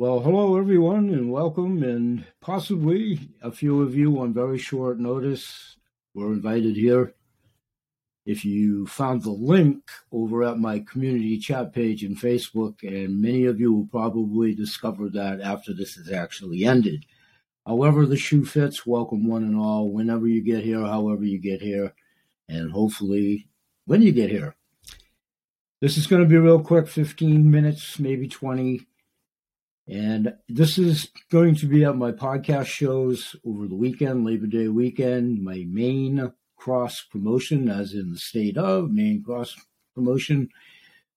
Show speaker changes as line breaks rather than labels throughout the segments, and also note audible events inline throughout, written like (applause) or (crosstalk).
Well, hello everyone, and welcome. And possibly a few of you on very short notice were invited here. If you found the link over at my community chat page in Facebook, and many of you will probably discover that after this has actually ended. However, the shoe fits, welcome one and all, whenever you get here, however you get here, and hopefully when you get here. This is going to be real quick 15 minutes, maybe 20 and this is going to be at my podcast shows over the weekend, Labor Day weekend, my Maine cross promotion, as in the state of Maine cross promotion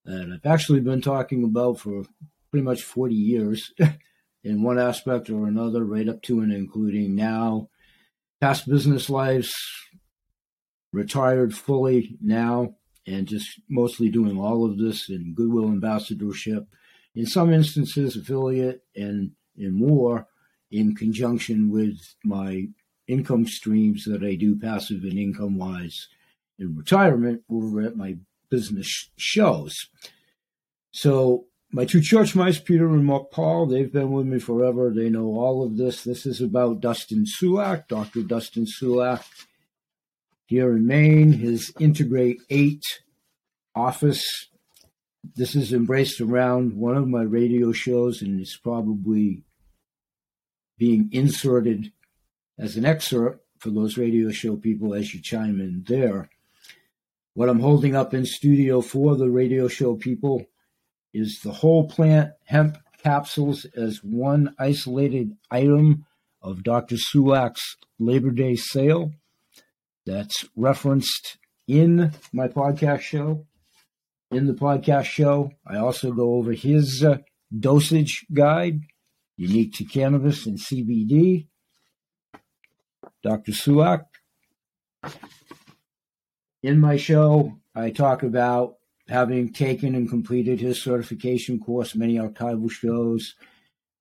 that I've actually been talking about for pretty much 40 years (laughs) in one aspect or another, right up to and including now, past business lives, retired fully now, and just mostly doing all of this in goodwill ambassadorship in some instances affiliate and in more in conjunction with my income streams that I do passive and income wise in retirement over at my business shows. So my two church mice, Peter and Mark Paul, they've been with me forever. They know all of this. This is about Dustin Sulak, Dr. Dustin Sulak, here in Maine, his Integrate 8 office this is embraced around one of my radio shows and is probably being inserted as an excerpt for those radio show people as you chime in there. What I'm holding up in studio for the radio show people is the whole plant hemp capsules as one isolated item of Dr. Sulak's Labor Day sale that's referenced in my podcast show in the podcast show. I also go over his uh, dosage guide, unique to cannabis and CBD. Dr. Sulak. In my show, I talk about having taken and completed his certification course, many archival shows.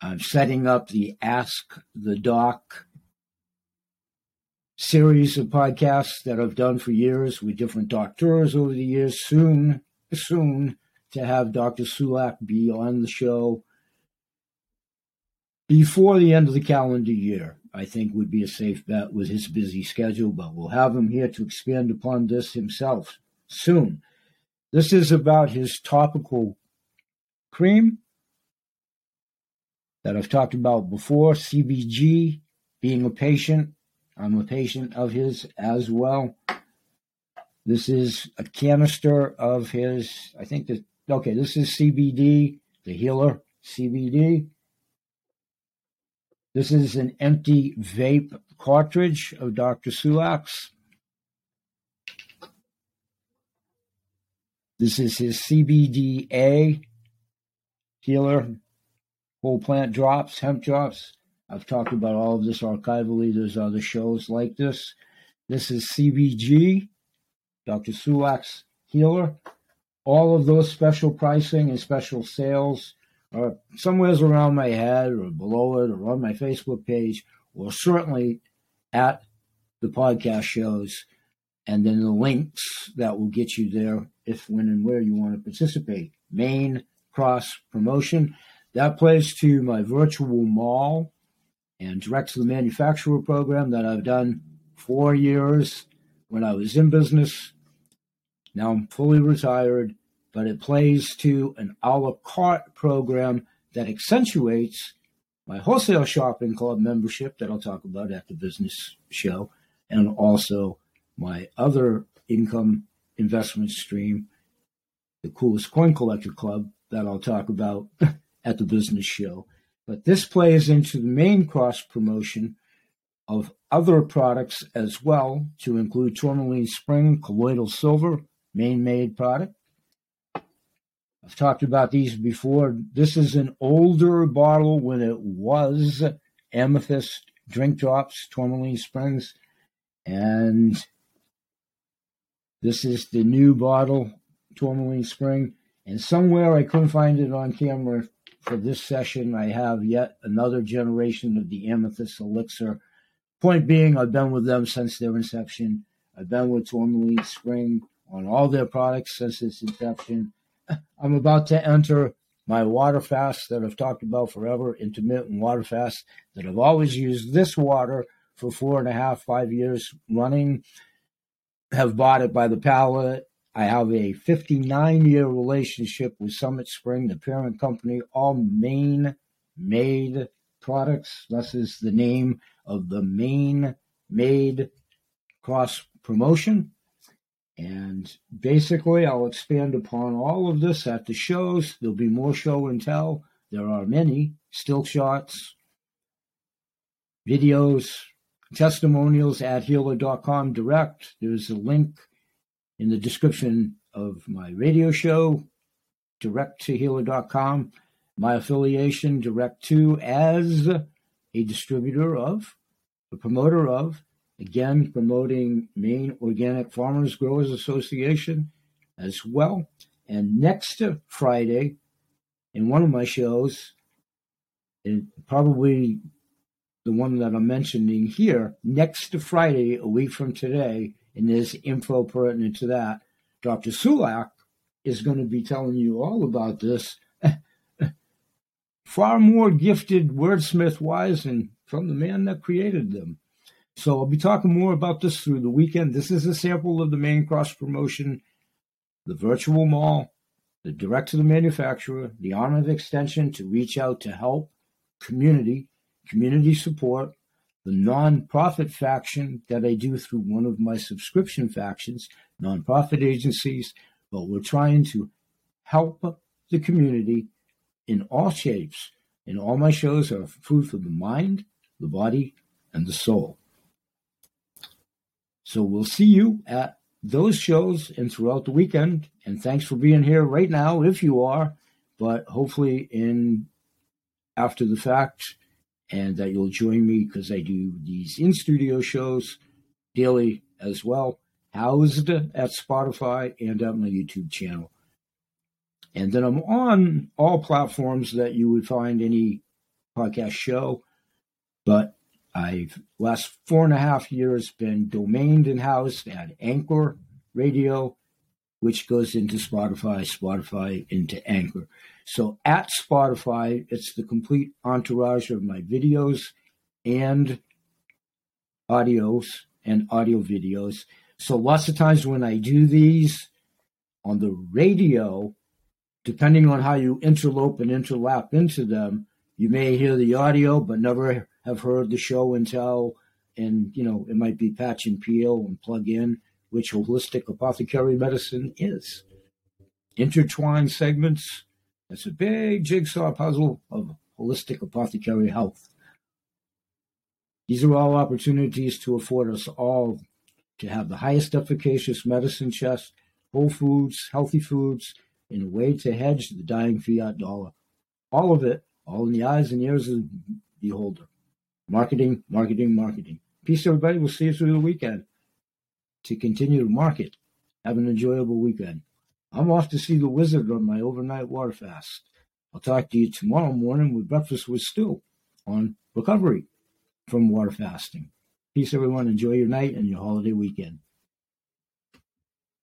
I'm setting up the Ask the Doc series of podcasts that I've done for years with different doctors over the years. Soon, soon to have Dr. Sulak be on the show before the end of the calendar year. I think would be a safe bet with his busy schedule, but we'll have him here to expand upon this himself soon. This is about his topical cream that I've talked about before, CBG, being a patient. I'm a patient of his as well. This is a canister of his, I think that, okay, this is CBD, the healer CBD. This is an empty vape cartridge of Dr. Sulak's. This is his CBDA healer, whole plant drops, hemp drops. I've talked about all of this archivally. There's other shows like this. This is CBG, Dr. Sulak's Healer. All of those special pricing and special sales are somewhere around my head or below it or on my Facebook page or certainly at the podcast shows and then the links that will get you there if, when, and where you want to participate. Maine cross promotion. That plays to my virtual mall and direct to the manufacturer program that I've done four years when I was in business now I'm fully retired, but it plays to an a la carte program that accentuates my wholesale shopping club membership that I'll talk about at the business show, and also my other income investment stream, the coolest coin collector club that I'll talk about (laughs) at the business show. But this plays into the Maine cross promotion of other products as well, to include tourmaline spring, colloidal silver, Maine made product. I've talked about these before. This is an older bottle when it was Amethyst Drink Drops, Tourmaline Springs. And this is the new bottle, Tourmaline Spring. And somewhere I couldn't find it on camera for this session. I have yet another generation of the Amethyst Elixir. Point being, I've been with them since their inception. I've been with Tourmaline Spring on all their products since its inception. I'm about to enter my water fast that I've talked about forever, intermittent water fast that I've always used this water for four and a half, five years running. Have bought it by the pallet. I have a 59 year relationship with Summit Spring, the parent company, all Maine made products. This is the name of the Maine made cross promotion. And basically, I'll expand upon all of this at the shows. There'll be more show and tell. There are many still shots, videos, testimonials at healer.com direct. There's a link in the description of my radio show, direct to healer.com. My affiliation, direct to as a distributor of, a promoter of Again, promoting Maine Organic Farmers Growers Association as well. And next Friday, in one of my shows, and probably the one that I'm mentioning here, next Friday, a week from today, and there's info pertinent to that, Dr. Sulak is going to be telling you all about this. (laughs) Far more gifted wordsmith wise and from the man that created them. So I'll be talking more about this through the weekend. This is a sample of the Maine cross promotion, the virtual mall, the direct to the manufacturer, the arm of extension to reach out to help, community, community support, the nonprofit faction that I do through one of my subscription factions, nonprofit agencies, but we're trying to help the community in all shapes. And all my shows are food for the mind, the body, and the soul. So we'll see you at those shows and throughout the weekend. And thanks for being here right now, if you are, but hopefully in after the fact, and that you'll join me because I do these in studio shows daily as well, housed at Spotify and at my YouTube channel. And then I'm on all platforms that you would find any podcast show, but I've last four and a half years been domained and housed at Anchor Radio, which goes into Spotify, Spotify into Anchor. So at Spotify, it's the complete entourage of my videos and audios and audio videos. So lots of times when I do these on the radio, depending on how you interlope and interlap into them, you may hear the audio but never have heard the show and tell, and you know it might be patch and peel and plug in, which holistic apothecary medicine is. Intertwined segments. That's a big jigsaw puzzle of holistic apothecary health. These are all opportunities to afford us all to have the highest efficacious medicine chest, whole foods, healthy foods, in a way to hedge the dying fiat dollar. All of it, all in the eyes and ears of the beholder. Marketing, marketing, marketing. Peace, everybody. We'll see you through the weekend to continue to market. Have an enjoyable weekend. I'm off to see the wizard on my overnight water fast. I'll talk to you tomorrow morning with Breakfast with Stu on recovery from water fasting. Peace, everyone. Enjoy your night and your holiday weekend.